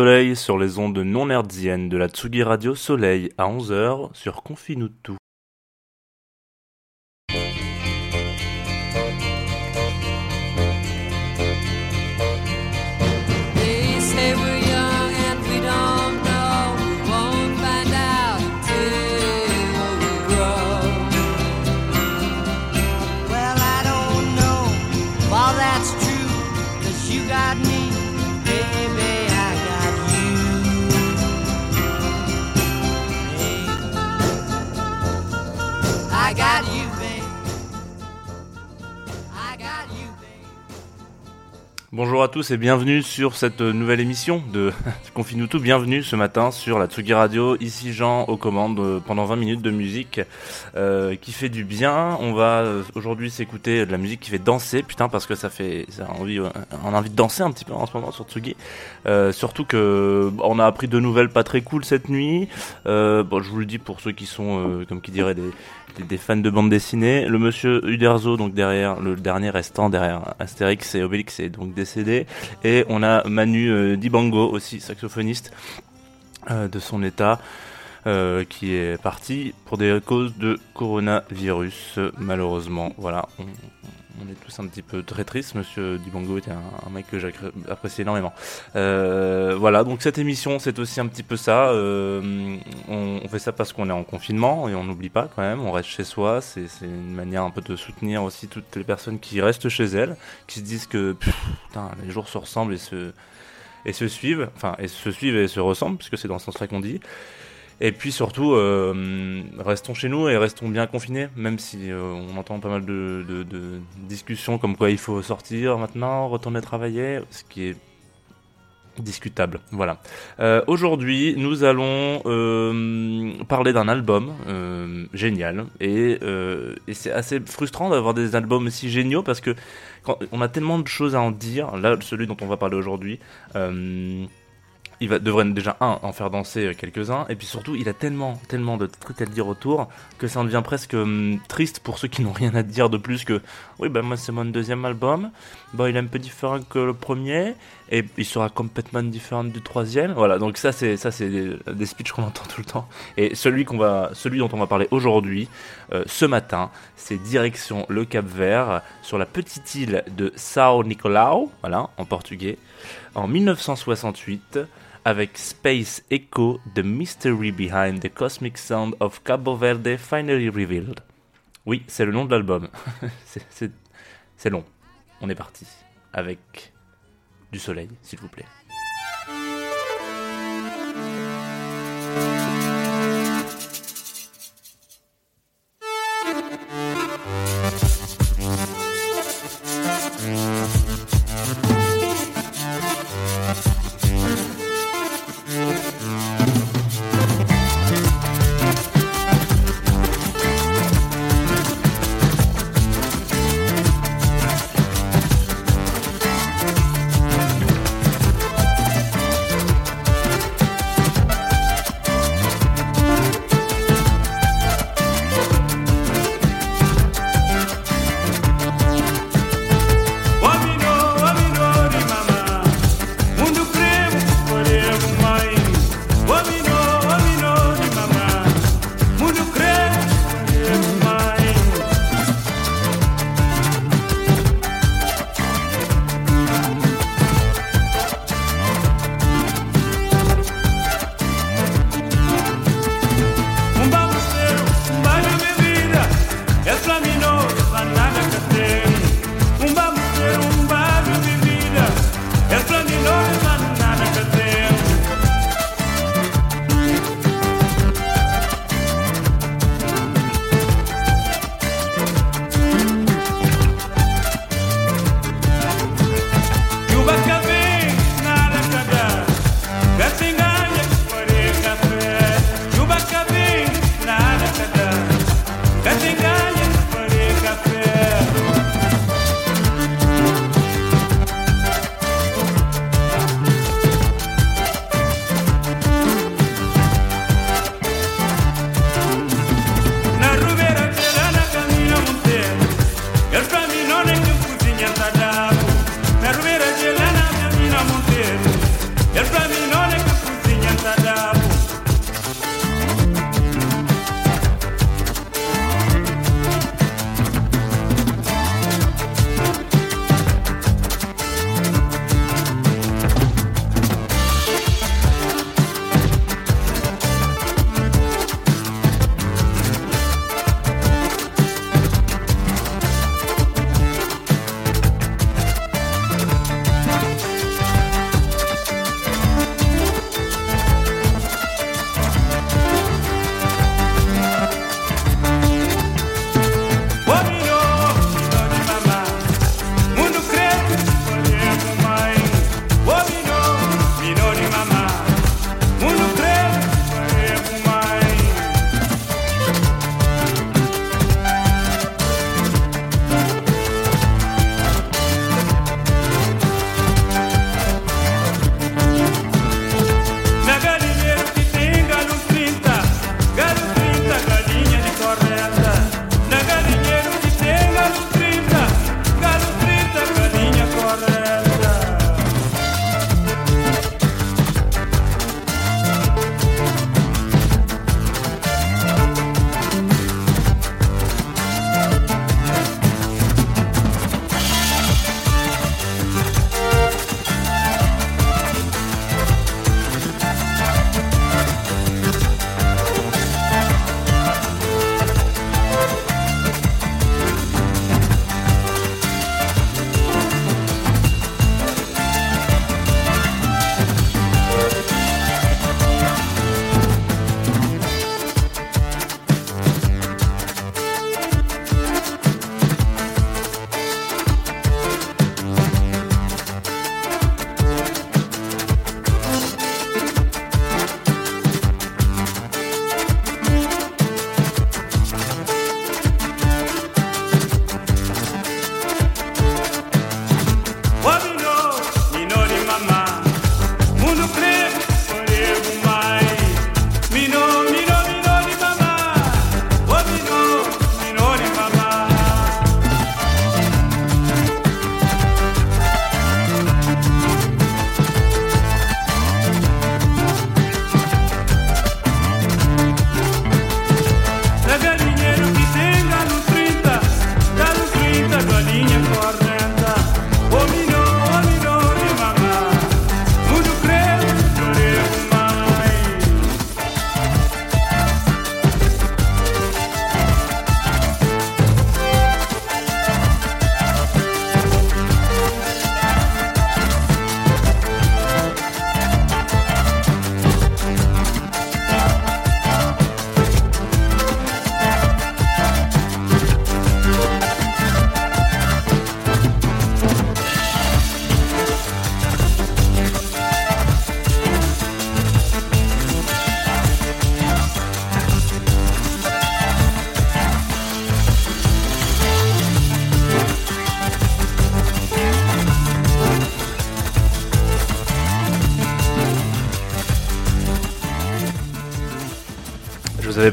Soleil sur les ondes non hertziennes de la Tsugi Radio Soleil à 11h sur Confine Bonjour à tous et bienvenue sur cette nouvelle émission de Confine tout. Bienvenue ce matin sur la Tsugi Radio. Ici Jean aux commandes pendant 20 minutes de musique euh, qui fait du bien. On va euh, aujourd'hui s'écouter de la musique qui fait danser. Putain parce que ça fait ça a envie, euh, on a envie de danser un petit peu en ce moment sur Tsugi. Surtout que on a appris de nouvelles pas très cool cette nuit. Euh, bon, je vous le dis pour ceux qui sont comme qui dirait des, des, fans de bande dessinée. Le monsieur Uderzo donc derrière le dernier restant derrière Astérix et Obélix est donc décédé et on a Manu euh, Dibango aussi saxophoniste euh, de son état euh, qui est parti pour des causes de coronavirus malheureusement voilà on, on est tous un petit peu très tristes. Monsieur Dibango était un, mec que j'apprécie énormément. Euh, voilà, donc cette émission, c'est aussi un petit peu ça. Euh, on, fait ça parce qu'on est en confinement et on n'oublie pas quand même. On reste chez soi. C'est c'est une manière un peu de soutenir aussi toutes les personnes qui restent chez elles, qui se disent que pff, putain, les jours se ressemblent et se et se suivent, enfin et se suivent et se ressemblent, puisque c'est dans ce sens-là qu'on dit. Et puis surtout, euh, restons chez nous et restons bien confinés, même si euh, on entend pas mal de, discussions comme quoi il faut sortir maintenant, retourner travailler, ce qui est discutable. Voilà. Euh, Aujourd'hui, nous allons parler d'un album génial et, et c'est assez frustrant d'avoir des albums aussi géniaux parce que quand on a tellement de choses à en dire. Là, celui dont on va parler aujourd'hui. Il va, devrait déjà, un, en faire danser euh, quelques-uns, et puis surtout, il a tellement, tellement de trucs à dire autour, que ça en devient presque hum, triste pour ceux qui n'ont rien à dire de plus que, oui, ben moi c'est mon deuxième album, bon il est un peu différent que le premier, et il sera complètement différent du troisième, voilà, donc ça c'est, ça c'est des, des speeches qu'on entend tout le temps, et celui qu'on va, celui dont on va parler aujourd'hui, euh, ce matin, c'est direction le Cap Vert, sur la petite île de São Nicolau, voilà, en portugais, en 1968 avec Space Echo, The Mystery Behind the Cosmic Sound of Cabo Verde Finally Revealed. Oui, c'est le nom de l'album. C'est- long. On est parti avec du soleil, s'il vous plaît.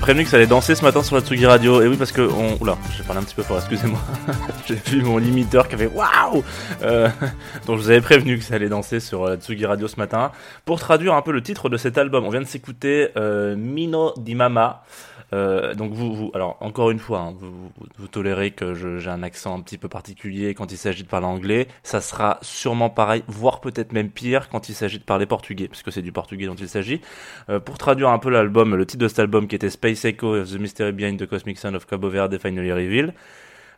Prévenu que ça allait danser ce matin sur la Tsugi Radio. Et oui, parce que on. Oula, j'ai parlé un petit peu fort, excusez-moi. j'ai vu mon limiteur qui avait waouh Euh, Donc je vous avais prévenu que ça allait danser sur la Tsugi Radio ce matin. Pour traduire un peu le titre de cet album, on vient de s'écouter euh, Mino di Mama. Euh, donc vous, vous, alors encore une fois, hein, vous, vous, tolérez que j'ai un accent un petit peu particulier quand il s'agit de parler anglais. Ça sera sûrement pareil, voire peut-être même pire quand il s'agit de parler portugais, puisque c'est du portugais dont il s'agit. Euh, pour traduire un peu l'album, le titre de cet album qui était Space Echo of the Mystery Behind the Cosmic Sound of Cabo Verde Finally Revealed.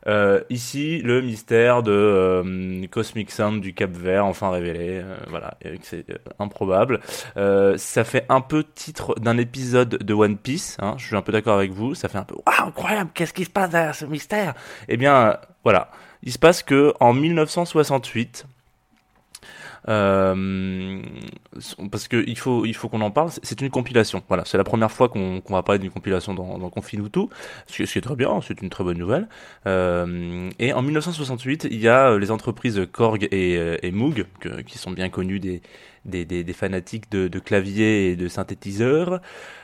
Euh, ici, le mystère de euh, Cosmic Sound du Cap Vert, enfin révélé. euh, voilà, c'est euh, improbable. Euh, ça fait un peu titre d'un épisode de One Piece. Hein, je suis un peu d'accord avec vous. Ça fait un peu waouh, incroyable. Qu'est-ce qui se passe derrière ce mystère? Eh bien, euh, voilà. Il se passe que en 1968. Euh, parce que il faut il faut qu'on en parle. C'est- une compilation. Voilà, c'est la première fois qu'on va parler d'une compilation dans, dans Confine tout, ce qui, est très bien. C'est une très bonne nouvelle. Euh, et en 1968, il y a euh, les entreprises Korg et, euh, et Moog, que- qui sont bien connus des, des, des, fanatiques de, de clavier et de synthétiseurs,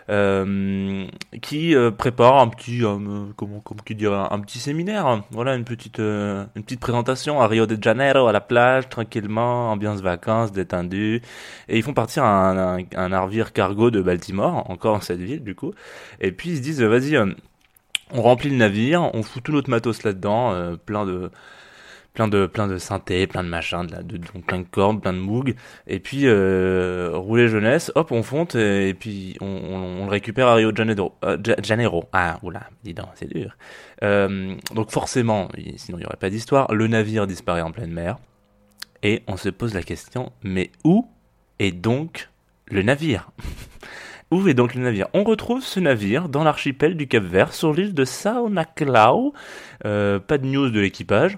euh, qui euh, préparent un petit, euh, comment, qui dirait, un, petit séminaire. Voilà, une petite, euh, une petite présentation à Rio de Janeiro, à la plage, tranquillement, ambiance vacances, détendu. Et ils font partir un, un, navire cargo de Baltimore, encore dans cette ville, du coup. Et puis ils se disent, vas-y, on remplit le navire, on fout tout notre matos là-dedans, plein de plein de plein de synthé, plein de machins, de, donc plein de cordes, plein de moog, et puis euh, rouler jeunesse, hop, on fonte et, puis on, le récupère à Rio de Janeiro. Euh. Ah, oula, dis donc, c'est dur. Euh, donc forcément, sinon il n'y aurait pas d'histoire. Le navire disparaît en pleine mer et on se pose la question, mais où est donc le navire? Où est donc le navire? On retrouve ce navire dans l'archipel du Cap Vert, sur l'île de Sao Naclau. Euh, pas de news de l'équipage.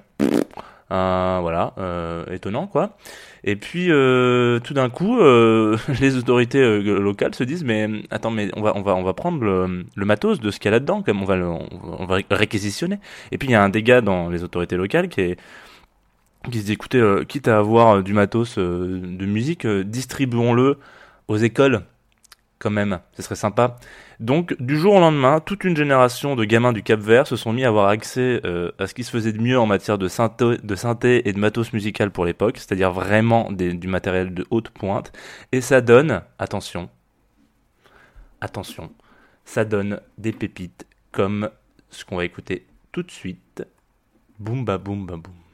Euh, voilà, euh, étonnant quoi. Et puis euh, tout d'un coup, les autorités locales se disent mais attends mais on va on va on va prendre le, matos de ce qu'il y a là-dedans comme on va le, on va réquisitionner. Et puis il y a un gars dans les autorités locales qui qui se dit écoutez quitte à avoir du matos de musique, distribuons-le aux écoles quand même, ce serait sympa. Donc, du jour au lendemain, toute une génération de gamins du Cap Vert se sont mis à avoir accès euh, à ce qui se faisait de mieux en matière de synthé, et de matos musical pour l'époque, c'est-à-dire vraiment du matériel de haute pointe. Et ça donne, attention, attention, ça donne des pépites comme ce qu'on va écouter tout de suite. Boum ba boum ba boum.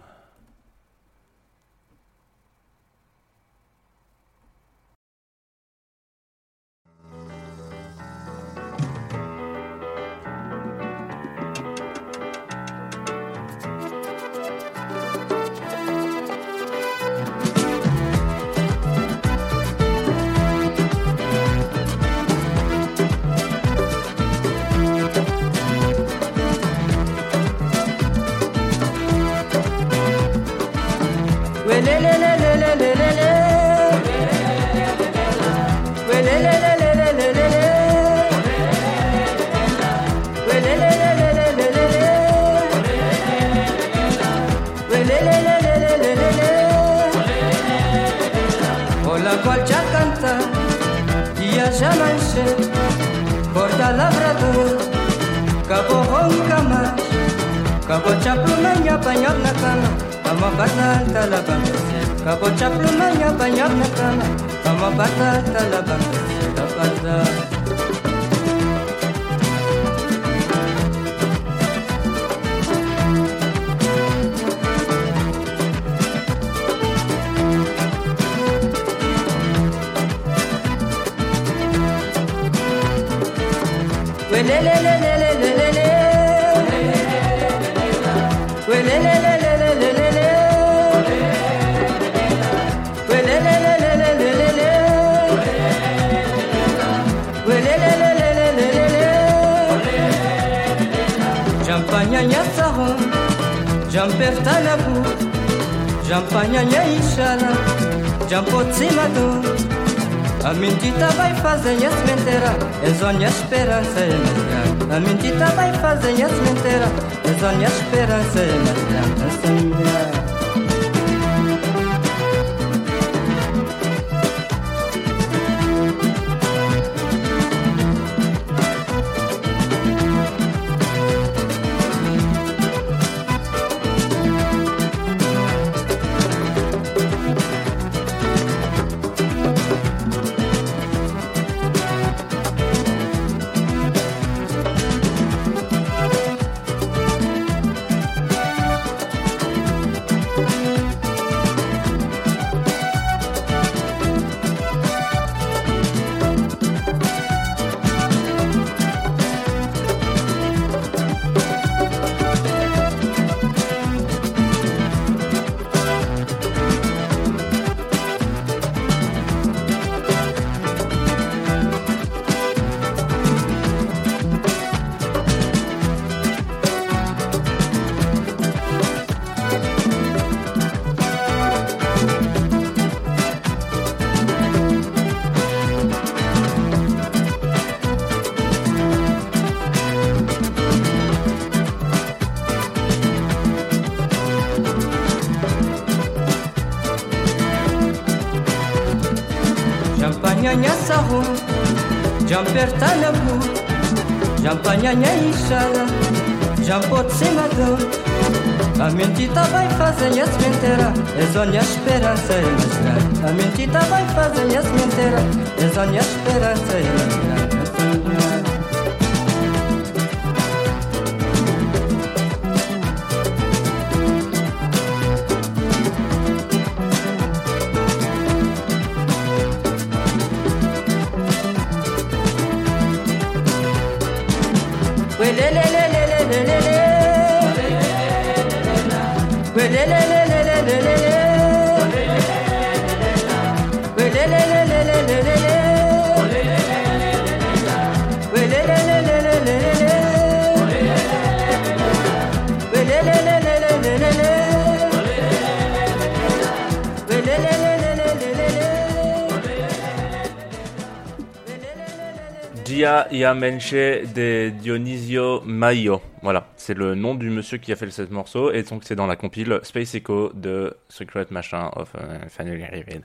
llamanse Borda labrador Cabo honca más Cabo chaplumeña pañol na cama Kama banal talagang Kabotsak lumayabanyak na kama Kama banal talagang Kapanda Lele lele lele lele eftalabu Jampanhanha inxala Jampotzimadu A mentita vai fazer mentiras, É zona esperança A mentita vai fazer mentiras, É zona esperança Jean-Bertin Labour, Jean-Pagnagna Ixala, Jean-Potse Madon, a mentita vai fazer as menteiras, é só minha esperança e mais A mentita vai fazer as menteiras, é só esperança Gia Iamenche de Dionisio Maio. Voilà, c'est le nom du monsieur qui a fait ce morceau et donc c'est dans la compile Space Echo de Secret Machin of euh, Riven.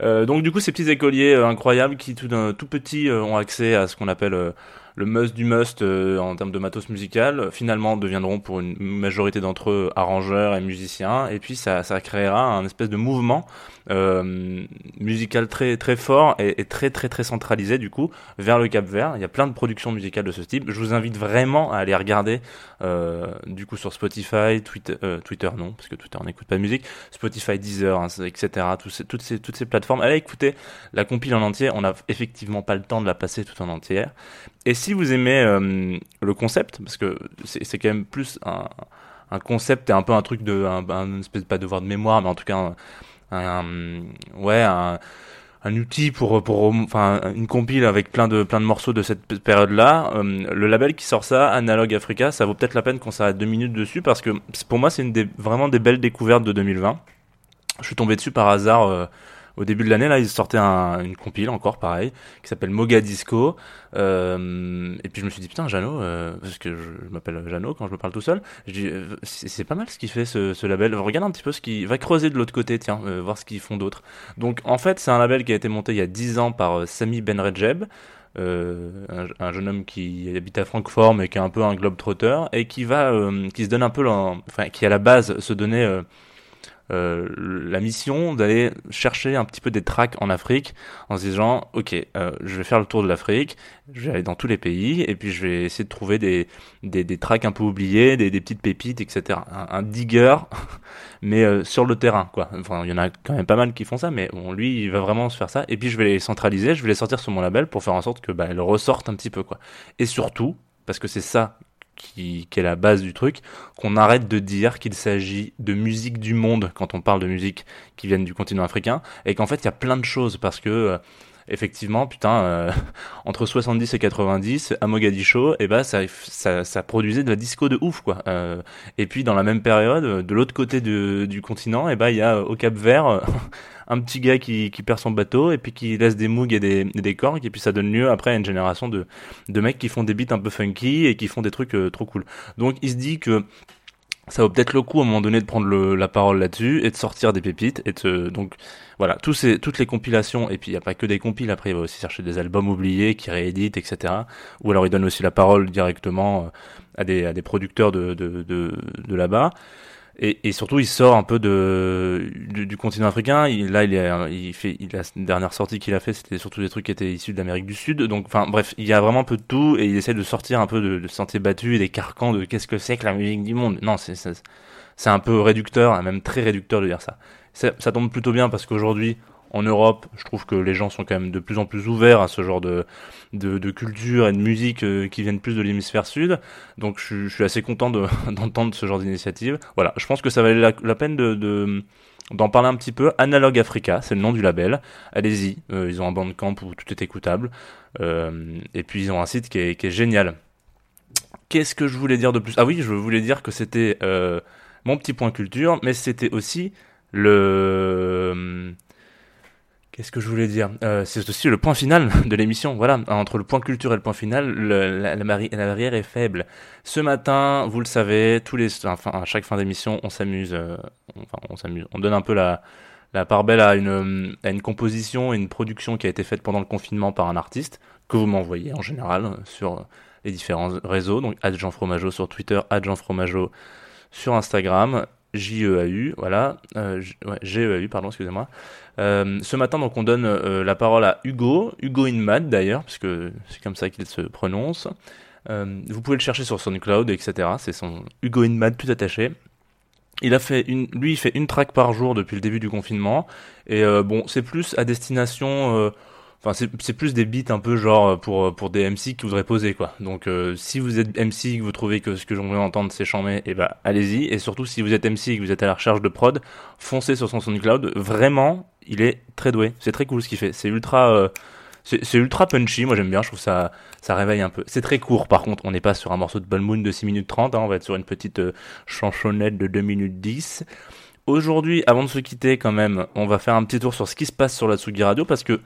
Euh, donc du coup ces petits écoliers euh, incroyables qui tout, tout petits euh, ont accès à ce qu'on appelle euh, le must du must euh, en termes de matos musical, finalement deviendront pour une majorité d'entre eux arrangeurs et musiciens et puis ça, ça créera un espèce de mouvement euh, musical très très fort et, très très très centralisé du coup vers le Cap Vert. Il y a plein de productions musicales de ce type. Je vous invite vraiment à aller regarder euh, du coup sur Spotify, Twitter, euh, Twitter non, parce que Twitter n'écoute pas de musique, Spotify, Deezer, hein, etc. Tous ces- toutes, ces, toutes ces plateformes. Allez écouter la compile en entier. On n'a effectivement pas le temps de la passer tout en entière. Et si vous aimez euh, le concept, parce que c'est quand même plus un, concept et un peu un truc de, un, un espèce pas de devoir de mémoire, mais en tout cas ouais un, outil pour pour enfin une compile avec plein de plein de morceaux de cette période là le label qui sort ça Analog Africa ça vaut peut-être la peine qu'on s'arrête deux minutes dessus parce que pour moi c'est vraiment des belles découvertes de 2020 je suis tombé dessus par hasard euh, au début de l'année là ils sortaient un- une compile encore pareil qui s'appelle Mogadisco euh, et puis je me suis dit putain Jeannot euh, parce que je, je m'appelle Jeannot quand je me parle tout seul. Je dis euh, c'est pas mal ce qu'il fait ce, label. Regarde un petit peu ce qui va creuser de l'autre côté tiens euh, voir ce qu'ils font d'autres donc en fait c'est un label qui a été monté il y a 10 ans par euh, Sami Benredjeb euh, un, un jeune homme qui habite à Francfort mais qui est un peu un globe-trotter et qui va euh, qui se donne un peu enfin qui à la base se donnait euh, euh, la mission d'aller chercher un petit peu des tracks en Afrique en se disant ok euh, je vais faire le tour de l'Afrique je vais aller dans tous les pays et puis je vais essayer de trouver des, des, des tracks un peu oubliés des, des petites pépites etc un, digger mais euh, sur le terrain quoi. Enfin il y en a quand même pas mal qui font ça mais lui il va vraiment se faire ça et puis je vais les centraliser je vais les sortir sur mon label pour faire en sorte que bah, elles ressortent un petit peu quoi. Et surtout parce que c'est ça qui, est la base du truc, qu'on arrête de dire qu'il s'agit de musique du monde quand on parle de musique qui viennent du continent africain, et qu'en fait il y a plein de choses parce que euh, effectivement, putain, euh, entre 70 et 90, à Mogadiscio, et ben ça, ça, ça produisait de la disco de ouf quoi. Euh, et puis dans la même période, de l'autre côté du, du continent, et ben il y a euh, au Cap Vert un petit gars qui, qui perd son bateau et puis qui laisse des moogs et des, et des et puis ça donne lieu après à une génération de, de mecs qui font des beats un peu funky et qui font des trucs trop cool. Donc il se dit que ça vaut peut-être le coup à un moment donné de prendre le, la parole là-dessus et de sortir des pépites et de donc voilà. Tous ces toutes les compilations et puis il y a pas que des compiles. Après il va aussi chercher des albums oubliés qui rééditent etc ou alors il donne aussi la parole directement euh, à des à des producteurs de de de, de là-bas et, et surtout il sort un peu de du, du continent africain. Il, là il est il fait il, la dernière sortie qu'il a fait c'était surtout des trucs qui étaient issus d'Amérique du Sud. Donc enfin bref il y a vraiment un peu de tout et il essaie de sortir un peu de, de sentiers battus et des carcans de qu'est-ce que c'est que la musique du monde. Non c'est c'est c'est un peu réducteur même très réducteur de dire ça. Ça, ça tombe plutôt bien parce qu'aujourd'hui en Europe, je trouve que les gens sont quand même de plus en plus ouverts à ce genre de, de, culture et de musique euh, qui viennent plus de l'hémisphère sud. Donc je, suis- assez content de- d'entendre ce genre d'initiative. Voilà, je pense que ça valait la, peine de, de- d'en parler un petit peu. Analog Africa, c'est le nom du label. Allez-y, euh, ils ont un bandcamp où tout est écoutable. Euh, et puis ils ont un site qui est, qui est génial. Qu'est-ce que je voulais dire de plus? Ah oui, je voulais dire que c'était mon petit point culture, mais c'était aussi le... Qu'est-ce que je voulais dire? Euh, C'est aussi le point final de l'émission. Voilà, entre le point culture et le point final, la, barrière est faible. Ce matin, vous le savez, tous les, enfin, à chaque fin d'émission, on s'amuse. euh, on donne un peu la, part belle à une, composition et une production qui a été faite pendant le confinement par un artiste que vous m'envoyez en général sur les différents réseaux. Donc, Jean Fromageau sur Twitter, Jean Fromageau sur Instagram, J-E-A-U, voilà, euh, ouais, G-E-A-U, pardon, excusez-moi. Euh, ce matin, donc, on donne euh, la parole à Hugo, Hugo Inmad d'ailleurs, puisque c'est comme ça qu'il se prononce. Euh, vous pouvez le chercher sur SoundCloud, etc. C'est son Hugo Inmad tout attaché. Il a fait une, lui, il fait une track par jour depuis le début du confinement. Et bon, c'est plus à destination. Euh, Enfin, c'est plus des beats un peu genre euh, pour pour des MC qui voudraient poser quoi. Donc, euh, si vous êtes MC que vous trouvez que ce que j'aimerais entendre c'est chambé, et ben allez-y. Et surtout, si vous êtes MC et que vous êtes à la recherche de prod, foncez sur son SoundCloud. Vraiment, il est très doué. C'est très cool ce qu'il fait. C'est ultra. euh, c'est ultra punchy, moi j'aime bien, je trouve ça ça réveille un peu. C'est très court par contre, on n'est pas sur un morceau de Ball Moon de 6 minutes 30, hein, on va être sur une petite euh, chansonnette de 2 minutes 10. Aujourd'hui, avant de se quitter quand même, on va faire un petit tour sur ce qui se passe sur la Tsugi Radio parce que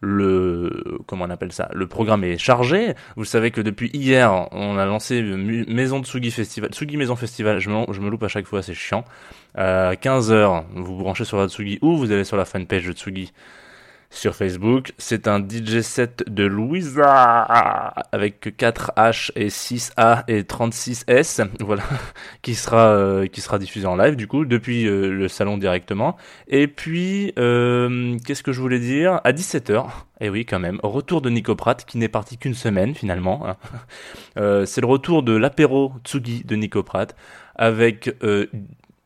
le comment on appelle ça le programme est chargé. Vous savez que depuis hier on a lancé Maison Tsugi Festival Tsugi Maison Festival. Je me, loupe à chaque fois c'est chiant. Euh, 15h vous vous branchez sur la Tsugi ou vous allez sur la fanpage de Tsugi sur Facebook. C'est un DJ set de Louisa avec 4 H et 6 A et 36 S, voilà, qui sera euh, qui sera diffusé en live du coup depuis euh, le salon directement. Et puis euh, qu'est-ce que je voulais dire? À 17h. Et oui, quand même. Retour de Nico Pratt, qui n'est parti qu'une semaine finalement. hein. C'est le retour de l'apéro Tsugi de Nico Pratt avec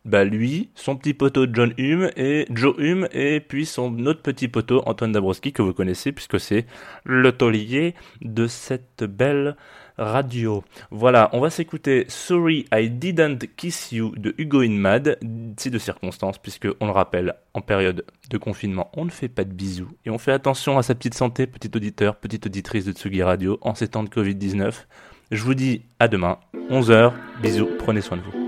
bah lui, son petit poteau John Hume et Joe Hume et puis son autre petit poteau Antoine Dabrowski que vous connaissez puisque c'est le taulier de cette belle radio. Voilà, on va s'écouter Sorry I Didn't Kiss You de Hugo Inmad, c'est de circonstance puisque on le rappelle, en période de confinement, on ne fait pas de bisous et on fait attention à sa petite santé, petit auditeur, petite auditrice de Tsugi Radio en ces temps de Covid-19. Je vous dis à demain, 11h, bisous, prenez soin de vous.